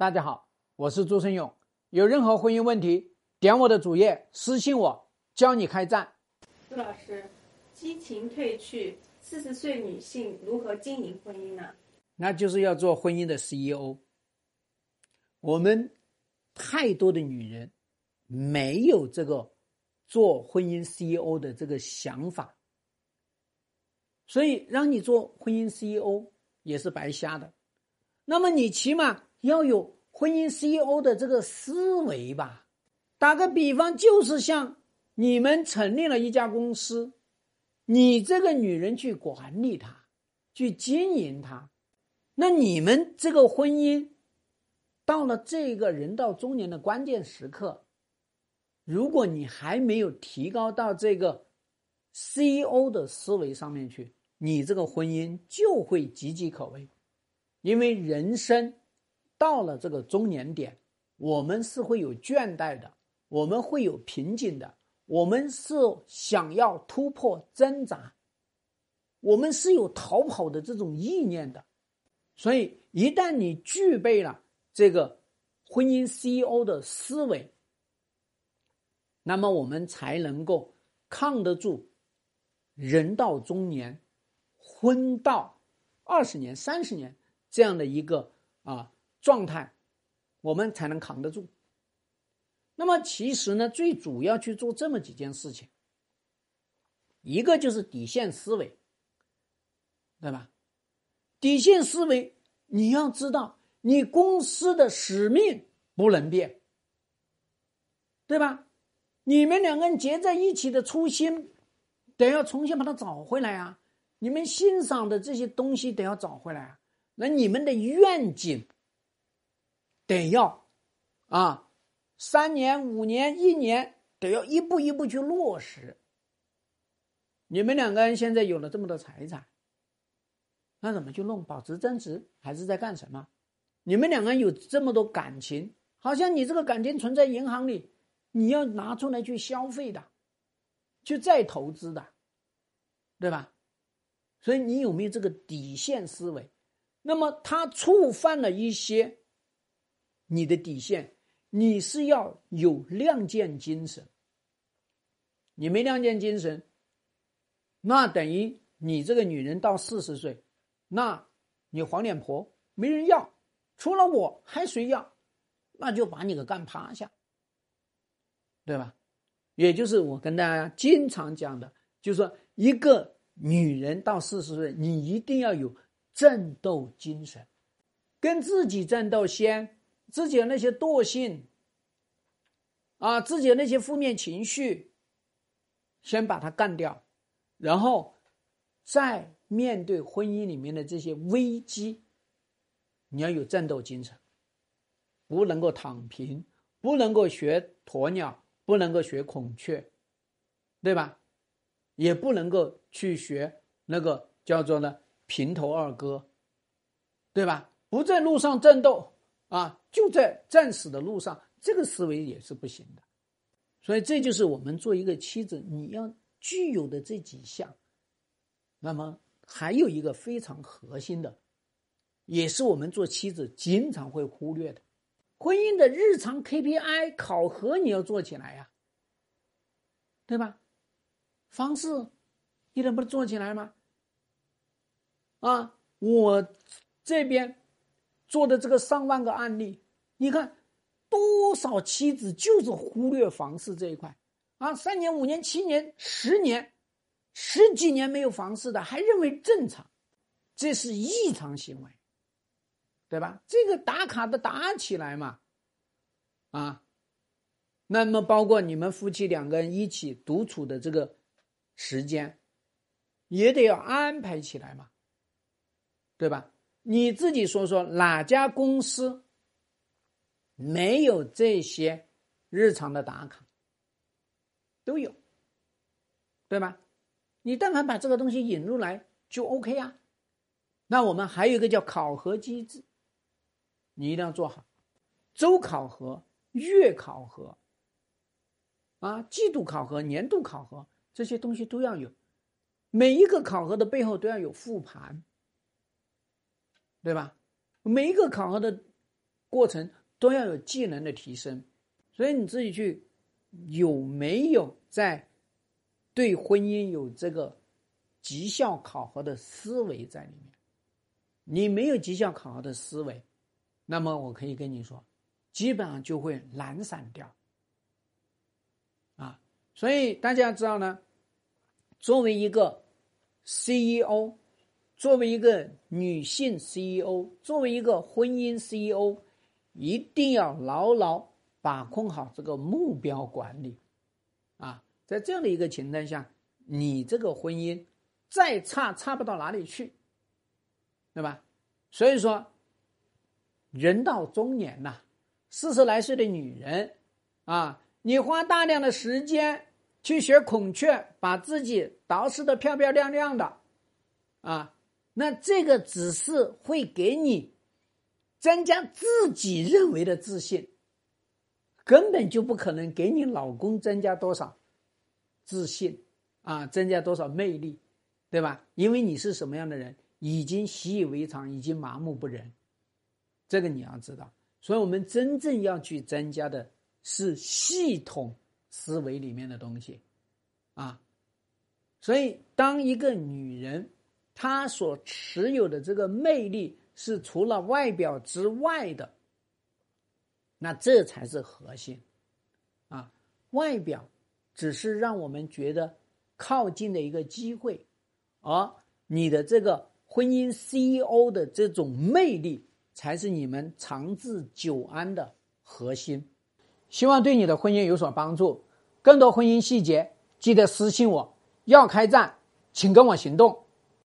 大家好，我是朱生勇。有任何婚姻问题，点我的主页私信我，教你开战。朱老师，激情褪去，四十岁女性如何经营婚姻呢？那就是要做婚姻的 CEO。我们太多的女人没有这个做婚姻 CEO 的这个想法，所以让你做婚姻 CEO 也是白瞎的。那么你起码要有婚姻 CEO 的这个思维吧。打个比方，就是像你们成立了一家公司，你这个女人去管理它，去经营它，那你们这个婚姻到了这个人到中年的关键时刻，如果你还没有提高到这个 CEO 的思维上面去，你这个婚姻就会岌岌可危。因为人生到了这个中年点，我们是会有倦怠的，我们会有瓶颈的，我们是想要突破挣扎，我们是有逃跑的这种意念的。所以，一旦你具备了这个婚姻 CEO 的思维，那么我们才能够抗得住人到中年，婚到二十年、三十年。这样的一个啊状态，我们才能扛得住。那么其实呢，最主要去做这么几件事情，一个就是底线思维，对吧？底线思维，你要知道，你公司的使命不能变，对吧？你们两个人结在一起的初心，得要重新把它找回来啊！你们欣赏的这些东西，得要找回来啊！那你们的愿景得要啊，三年、五年、一年，得要一步一步去落实。你们两个人现在有了这么多财产，那怎么去弄？保持增值还是在干什么？你们两个人有这么多感情，好像你这个感情存在银行里，你要拿出来去消费的，去再投资的，对吧？所以你有没有这个底线思维？那么他触犯了一些你的底线，你是要有亮剑精神。你没亮剑精神，那等于你这个女人到四十岁，那你黄脸婆没人要，除了我还谁要？那就把你给干趴下，对吧？也就是我跟大家经常讲的，就是说一个女人到四十岁，你一定要有。战斗精神，跟自己战斗先，自己的那些惰性，啊，自己的那些负面情绪，先把它干掉，然后再面对婚姻里面的这些危机，你要有战斗精神，不能够躺平，不能够学鸵鸟，不能够学孔雀，对吧？也不能够去学那个叫做呢。平头二哥，对吧？不在路上战斗啊，就在战死的路上，这个思维也是不行的。所以，这就是我们做一个妻子你要具有的这几项。那么，还有一个非常核心的，也是我们做妻子经常会忽略的，婚姻的日常 KPI 考核你要做起来呀，对吧？方式你能不能做起来吗？啊，我这边做的这个上万个案例，你看多少妻子就是忽略房事这一块啊，三年、五年、七年、十年、十几年没有房事的，还认为正常，这是异常行为，对吧？这个打卡的打起来嘛，啊，那么包括你们夫妻两个人一起独处的这个时间，也得要安排起来嘛。对吧？你自己说说哪家公司没有这些日常的打卡？都有，对吧？你但凡把这个东西引入来就 OK 啊。那我们还有一个叫考核机制，你一定要做好，周考核、月考核，啊，季度考核、年度考核这些东西都要有。每一个考核的背后都要有复盘。对吧？每一个考核的过程都要有技能的提升，所以你自己去有没有在对婚姻有这个绩效考核的思维在里面？你没有绩效考核的思维，那么我可以跟你说，基本上就会懒散掉。啊，所以大家知道呢，作为一个 CEO，作为一个女性 CEO，作为一个婚姻 CEO，一定要牢牢把控好这个目标管理。啊，在这样的一个情况下，你这个婚姻再差差不到哪里去。对吧？所以说，人到中年呐，四十来岁的女人啊，你花大量的时间去学孔雀，把自己捯饬的漂漂亮亮的，啊，那这个只是会给你增加自己认为的自信，根本就不可能给你老公增加多少自信啊，增加多少魅力，对吧？因为你是什么样的人？已经习以为常，已经麻木不仁，这个你要知道。所以，我们真正要去增加的是系统思维里面的东西，啊。所以，当一个女人他所持有的这个魅力是除了外表之外的，那这才是核心，啊，外表只是让我们觉得靠近的一个机会，而你的这个。婚姻 CEO 的这种魅力，才是你们长治久安的核心。希望对你的婚姻有所帮助。更多婚姻细节，记得私信我。要开战，请跟我行动。